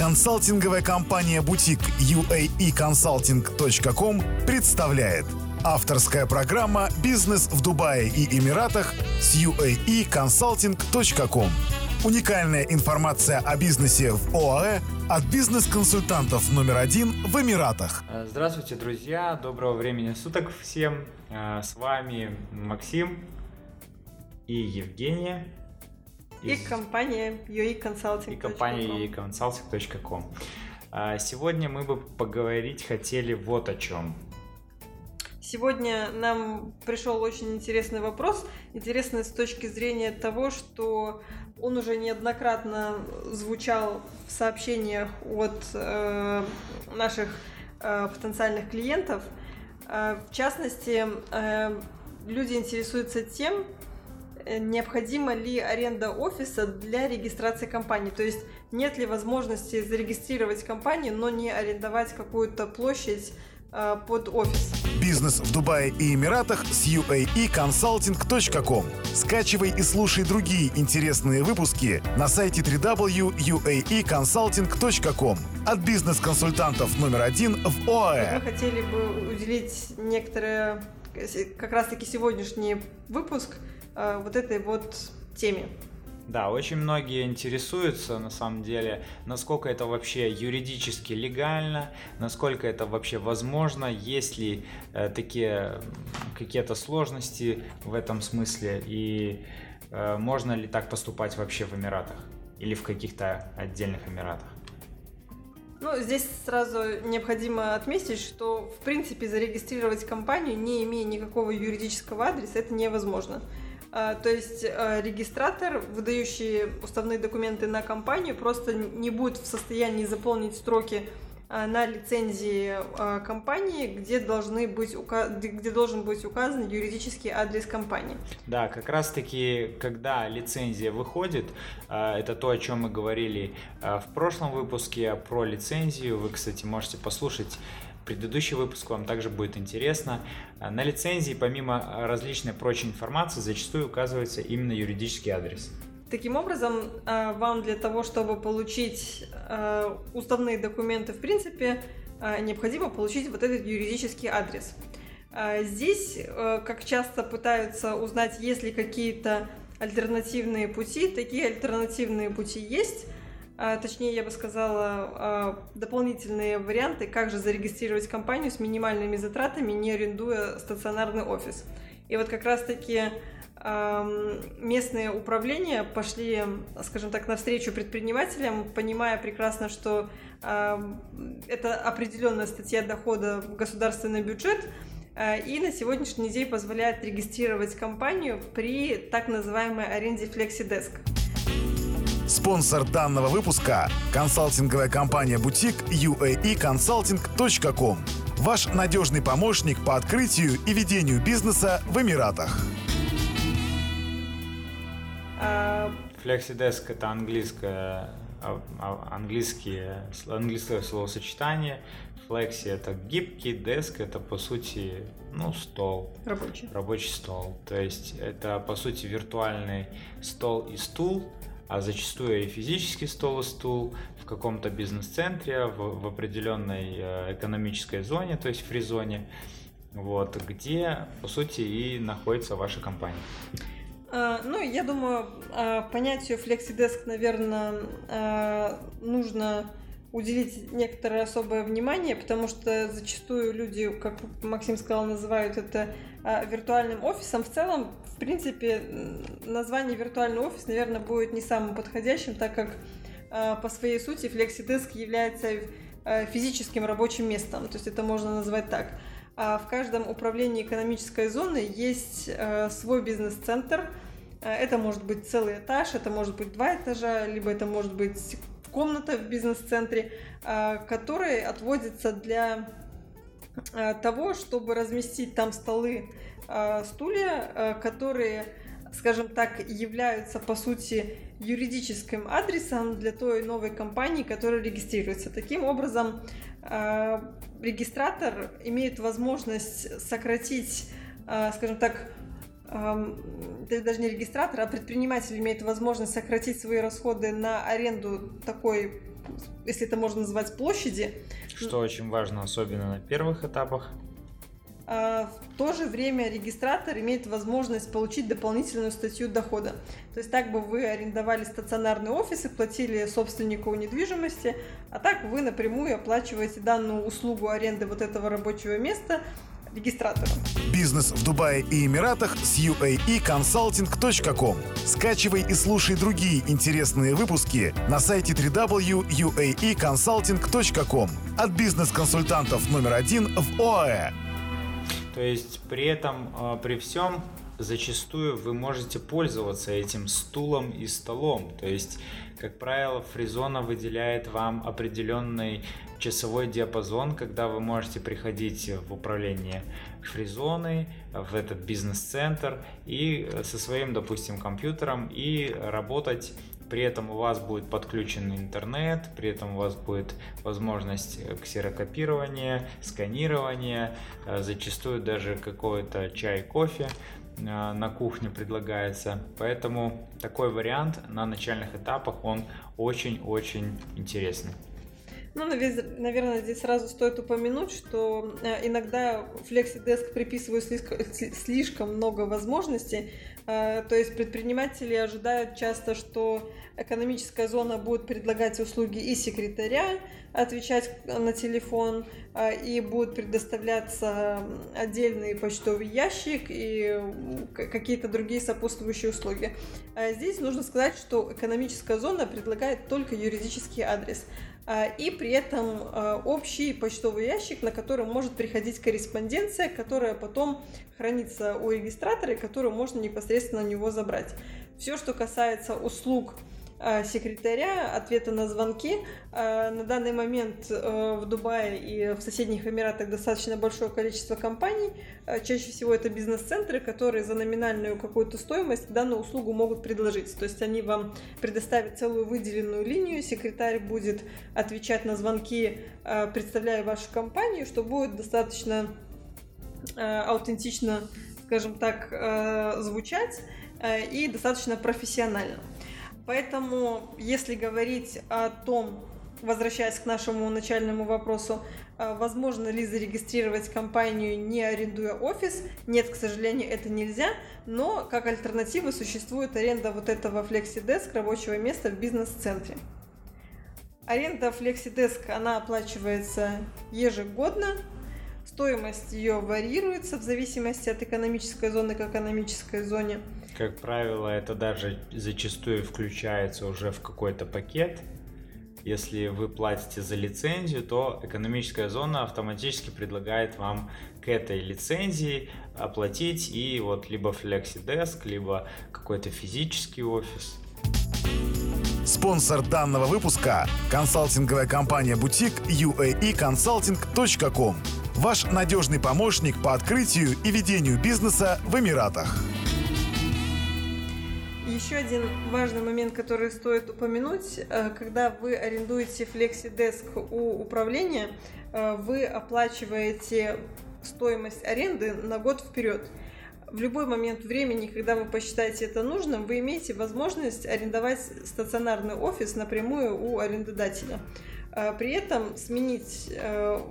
Консалтинговая компания «Бутик» uaeconsulting.com представляет Авторская программа «Бизнес в Дубае и Эмиратах» с uaeconsulting.com Уникальная информация о бизнесе в ОАЭ от бизнес-консультантов номер один в Эмиратах. Здравствуйте, друзья! Доброго времени суток всем! С вами Максим и Евгения. И компания UAE И компания UAEconsulting.com. Сегодня мы бы поговорить хотели вот о чем. Сегодня нам пришел очень интересный вопрос. Интересный с точки зрения того, что он уже неоднократно звучал в сообщениях от э, наших э, потенциальных клиентов. Э, в частности, э, люди интересуются тем, необходима ли аренда офиса для регистрации компании. То есть нет ли возможности зарегистрировать компанию, но не арендовать какую-то площадь э, под офис. Бизнес в Дубае и Эмиратах с uaeconsulting.com. Скачивай и слушай другие интересные выпуски на сайте www.uaeconsulting.com от бизнес-консультантов номер один в ОАЭ. Мы хотели бы уделить некоторые, как раз-таки сегодняшний выпуск – Э, вот этой вот теме. Да, очень многие интересуются, на самом деле, насколько это вообще юридически легально, насколько это вообще возможно, есть ли э, такие какие-то сложности в этом смысле, и э, можно ли так поступать вообще в Эмиратах или в каких-то отдельных Эмиратах. Ну, здесь сразу необходимо отметить, что, в принципе, зарегистрировать компанию, не имея никакого юридического адреса, это невозможно. То есть а, регистратор, выдающий уставные документы на компанию, просто не будет в состоянии заполнить строки а, на лицензии компании, где, должны быть, где должен быть указан юридический адрес компании. Да, как раз таки, когда лицензия выходит, это то, о чем мы говорили в прошлом выпуске про лицензию. Вы, кстати, можете послушать Предыдущий выпуск вам также будет интересно. На лицензии, помимо различной прочей информации, зачастую указывается именно юридический адрес. Таким образом, э, вам для того, чтобы получить э, уставные документы, в принципе, э, необходимо получить вот этот юридический адрес. Здесь, как часто пытаются узнать, есть ли какие-то альтернативные пути, такие альтернативные пути есть – точнее, я бы сказала, а, дополнительные варианты, как же зарегистрировать компанию с минимальными затратами, не арендуя стационарный офис. И вот как раз-таки местные управления пошли, скажем так, навстречу предпринимателям, понимая прекрасно, что это определенная статья дохода в государственный бюджет, а, и на сегодняшний день позволяет регистрировать компанию при так называемой аренде FlexiDesk. Спонсор данного выпуска – консалтинговая компания «Бутик» uaeconsulting.com. Ваш надежный помощник по открытию и ведению бизнеса в Эмиратах. FlexiDesk – это английское, а, а, английские, английское словосочетание. Flexi – это гибкий, desk – это, по сути, ну, стол. Рабочий. Рабочий стол. То есть, это, по сути, виртуальный стол и стул – а зачастую и физический стол и стул в каком-то бизнес-центре, в, в определенной э, экономической зоне, то есть фризоне, вот, где, по сути, и находится ваша компания. А, ну, я думаю, а, понятию FlexiDesk, наверное, а, нужно уделить некоторое особое внимание, потому что зачастую люди, как Максим сказал, называют это виртуальным офисом. В целом, принципе, название виртуальный офис, наверное, будет не самым подходящим, так как а, по своей сути FlexiDesk является а, физическим рабочим местом, то есть это можно назвать так. А в каждом управлении экономической зоны есть свой бизнес-центр, это может быть целый этаж, это может быть два этажа, либо это может быть комната в бизнес-центре, которая отводится для того, чтобы разместить там столы, стулья, которые, скажем так, являются по сути юридическим адресом для той новой компании, которая регистрируется. Таким образом, регистратор имеет возможность сократить, скажем так, даже не регистратор, а предприниматель имеет возможность сократить свои расходы на аренду такой если это можно назвать площади. Что очень важно, особенно на первых этапах. А, в то же время регистратор имеет возможность получить дополнительную статью дохода. То есть так бы вы арендовали стационарный офис и платили собственнику недвижимости, а так вы напрямую оплачиваете данную услугу аренды вот этого рабочего места регистратору. Бизнес в Дубае и Эмиратах с uaeconsulting.com. Скачивай и слушай другие интересные выпуски на сайте www.uaeconsulting.com от бизнес-консультантов номер один в ОАЭ. То есть при этом, а, при всем, зачастую вы можете пользоваться этим стулом и столом. То есть, как правило, фризона выделяет вам определенный часовой диапазон, когда вы можете приходить в управление фризоны, в этот бизнес-центр и со своим, допустим, компьютером и работать при этом у вас будет подключен интернет, при этом у вас будет возможность ксерокопирования, сканирования, э, зачастую даже какой-то чай, кофе э, на кухне предлагается. Поэтому такой вариант на начальных этапах, он очень-очень интересный. Ну, наверное, здесь сразу стоит упомянуть, что э, иногда FlexiDesk приписывают слишком много возможностей. То есть предприниматели ожидают часто, что экономическая зона будет предлагать услуги и секретаря, отвечать на телефон, и будет предоставляться отдельный почтовый ящик и какие-то другие сопутствующие услуги. Здесь нужно сказать, что экономическая зона предлагает только юридический адрес и при этом общий почтовый ящик, на который может приходить корреспонденция, которая потом хранится у регистратора и которую можно непосредственно у него забрать. Все, что касается услуг секретаря, ответа на звонки. Э, на данный момент э, в Дубае и в соседних Эмиратах достаточно большое количество компаний. Чаще всего это бизнес-центры, которые за номинальную какую-то стоимость данную услугу могут предложить. То есть они вам предоставят целую выделенную линию, секретарь будет отвечать на звонки, представляя вашу компанию, что будет достаточно аутентично, скажем так, звучать и достаточно профессионально. Поэтому, если говорить о том, возвращаясь к нашему начальному вопросу, а, возможно ли зарегистрировать компанию, не арендуя офис? Нет, к сожалению, это нельзя, но как альтернатива существует аренда вот этого FlexiDesk рабочего места в бизнес-центре. Аренда FlexiDesk, она оплачивается ежегодно, стоимость ее варьируется в зависимости от экономической зоны к экономической зоне – как правило, это даже зачастую включается уже в какой-то пакет. Если вы платите за лицензию, то экономическая зона автоматически предлагает вам к этой лицензии оплатить и вот либо FlexiDesk, либо какой-то физический офис. Спонсор данного выпуска – консалтинговая компания «Бутик» uaeconsulting.com. Ваш надежный помощник по открытию и ведению бизнеса в Эмиратах еще один важный момент, который стоит упомянуть, э, когда вы арендуете FlexiDesk у управления, э, вы оплачиваете стоимость аренды на год вперед. В любой момент времени, когда вы посчитаете это нужным, вы имеете возможность арендовать стационарный офис напрямую у арендодателя. Э, при этом сменить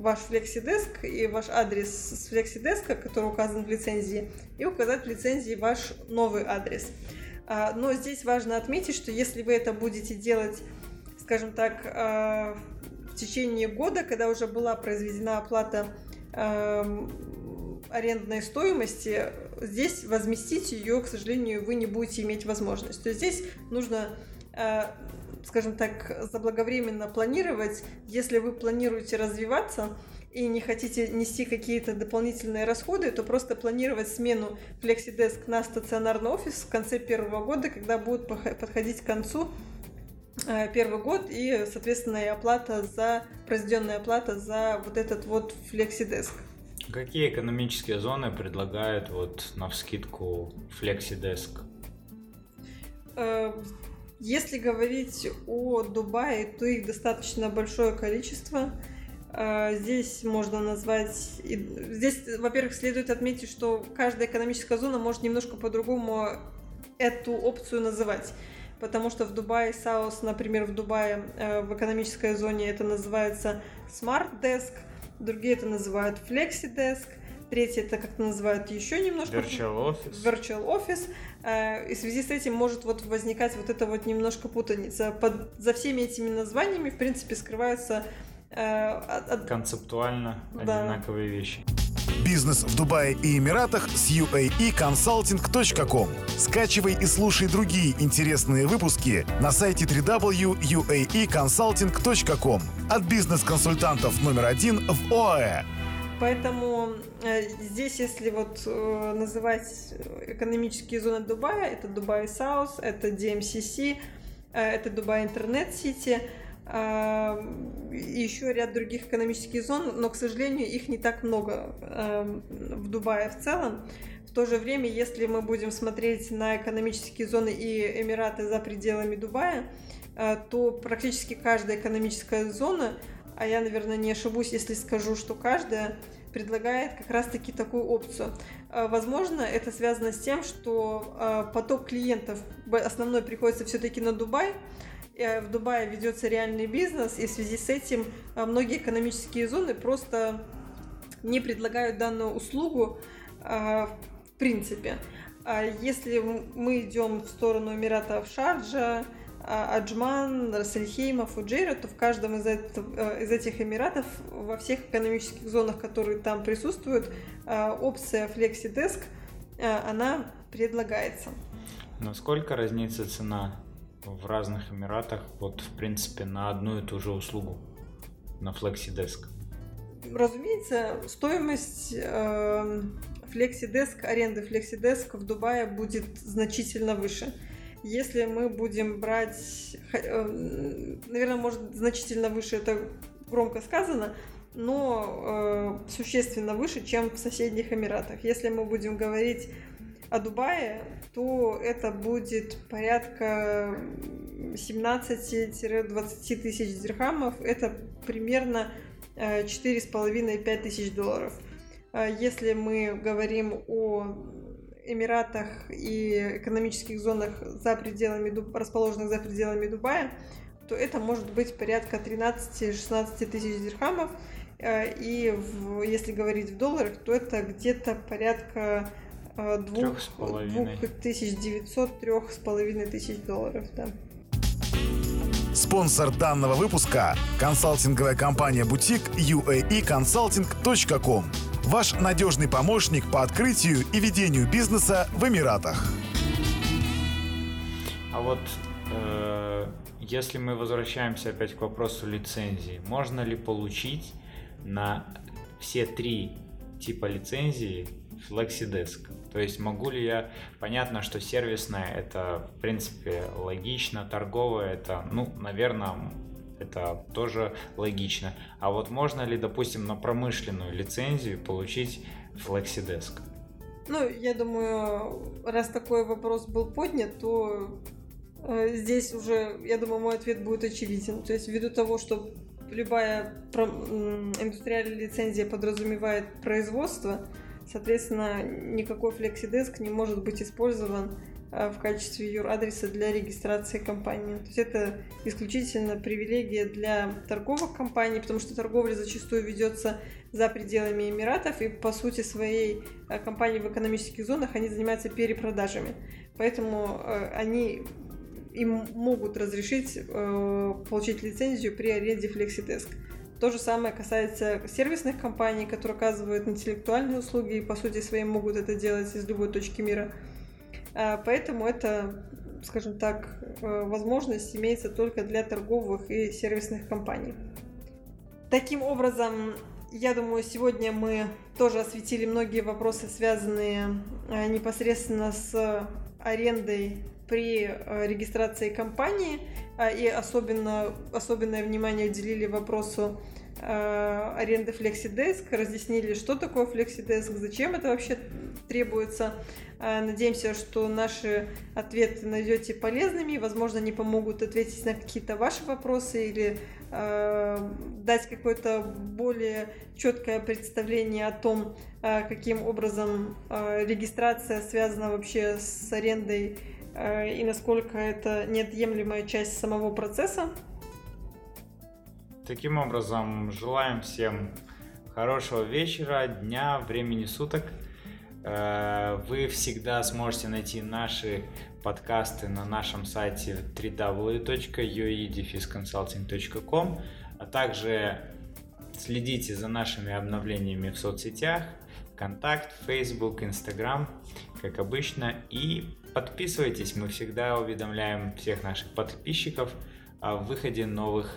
ваш FlexiDesk и ваш адрес с FlexiDesk, который указан в лицензии, и указать в лицензии ваш новый адрес. А, но здесь важно отметить, что если вы это будете делать, скажем так, в течение года, когда уже была произведена оплата арендной стоимости, здесь возместить ее, к сожалению, вы не будете иметь возможность. То есть здесь нужно скажем так, заблаговременно планировать, если вы планируете развиваться, и не хотите нести какие-то дополнительные расходы, то просто планировать смену FlexiDesk на стационарный офис в конце первого года, когда будет подходить к концу э, первый год и, соответственно, и оплата за, произведенная оплата за вот этот вот FlexiDesk. Какие экономические зоны предлагают вот на вскидку FlexiDesk? Если говорить о Дубае, то их достаточно большое количество. А, здесь можно назвать... Здесь, во-первых, следует отметить, что каждая экономическая зона может немножко по-другому эту опцию называть. потому что в Дубае Саус, например, в Дубае э, в экономической зоне это называется Smart Desk, другие это называют Flexi Desk, третье это как-то называют еще немножко... Virtual Office. Virtual Office. Э, и в связи с этим может вот возникать вот это вот немножко путаница. Под, за всеми этими названиями, в принципе, скрываются... Э, от... Концептуально да. одинаковые вещи. Бизнес в Дубае и Эмиратах с uaeconsulting.com. Скачивай и слушай другие интересные выпуски на сайте www.uaeconsulting.com от бизнес-консультантов номер один в ОАЭ. Поэтому э, здесь, если вот э, называть экономические зоны Дубая, это Дубай Саус, это DMCC, э, это Дубай Интернет Сити, и еще ряд других экономических зон, но, к сожалению, их не так много в Дубае в целом. В то же время, если мы будем смотреть на экономические зоны и Эмираты за пределами Дубая, то практически каждая экономическая зона а я, наверное, не ошибусь, если скажу, что каждая предлагает как раз-таки такую опцию. А, возможно, это связано с тем, что а, поток клиентов основной приходится все-таки на Дубай, э, в Дубае ведется реальный бизнес, и в связи с этим а, многие экономические зоны просто не предлагают данную услугу в принципе. Если мы идем в сторону Эмиратов Шарджа, а, Аджман, Рассельхейма, Фуджейра, то в каждом из, это, э, из этих эмиратов, во всех экономических зонах, которые там присутствуют, э, опция FlexiDesk, э, она предлагается. Насколько разнится цена в разных эмиратах, вот в принципе на одну и ту же услугу, на FlexiDesk? Разумеется, стоимость э, FlexiDesk, аренды FlexiDesk в Дубае будет значительно выше если мы будем брать, э, наверное, может, значительно выше, это громко сказано, но э, существенно выше, чем в соседних Эмиратах. Если мы будем говорить о Дубае, то это будет порядка 17-20 тысяч дирхамов. Это примерно 4,5-5 э, тысяч долларов. А если мы говорим о Эмиратах и экономических зонах за пределами, расположенных за пределами Дубая, то это может быть порядка 13-16 тысяч дирхамов. Э, и в, если говорить в долларах, то это где-то порядка 2900-3,5 тысяч долларов. Да. Спонсор данного выпуска – консалтинговая компания «Бутик» uaeconsulting.com Ваш надежный помощник по открытию и ведению бизнеса в Эмиратах. А вот э, если мы возвращаемся опять к вопросу лицензии, можно ли получить на все три типа лицензии FlexiDesk? То есть могу ли я, понятно, что сервисная это в принципе логично, торговая это, ну, наверное, это тоже логично. А вот можно ли, допустим, на промышленную лицензию получить FlexiDesk? Ну, я думаю, раз такой вопрос был поднят, то э, здесь уже, я думаю, мой ответ будет очевиден. То есть ввиду того, что любая индустриальная лицензия подразумевает производство, соответственно, никакой FlexiDesk не может быть использован в качестве юр-адреса для регистрации компании. То есть это исключительно привилегия для торговых компаний, потому что торговля зачастую ведется за пределами Эмиратов, и по сути своей э, компании в экономических зонах они занимаются перепродажами. Поэтому э, они им могут разрешить получить лицензию при аренде FlexiDesk. То же самое касается сервисных компаний, которые оказывают интеллектуальные услуги и по сути своей могут это делать из любой точки мира. А, поэтому это, скажем так, э, возможность имеется только для торговых и сервисных компаний. Таким образом, я думаю, сегодня мы тоже осветили многие вопросы, связанные э, непосредственно с арендой при э, регистрации компании, и особенно, особенное внимание уделили вопросу аренды FlexiDesk, разъяснили, что такое FlexiDesk, зачем это вообще требуется. Э, надеемся, что наши ответы найдете полезными. Возможно, они помогут ответить на какие-то ваши вопросы или э, дать какое-то более четкое представление о том, э, каким образом э, регистрация связана вообще с арендой э, и насколько это неотъемлемая часть самого процесса. Таким образом, желаем всем хорошего вечера, дня, времени суток. Э, вы всегда сможете найти наши подкасты на нашем сайте www.uedefisconsulting.com, а также следите за нашими обновлениями в соцсетях, ВКонтакт, Facebook, Instagram, как обычно, и подписывайтесь, мы всегда уведомляем всех наших подписчиков о выходе новых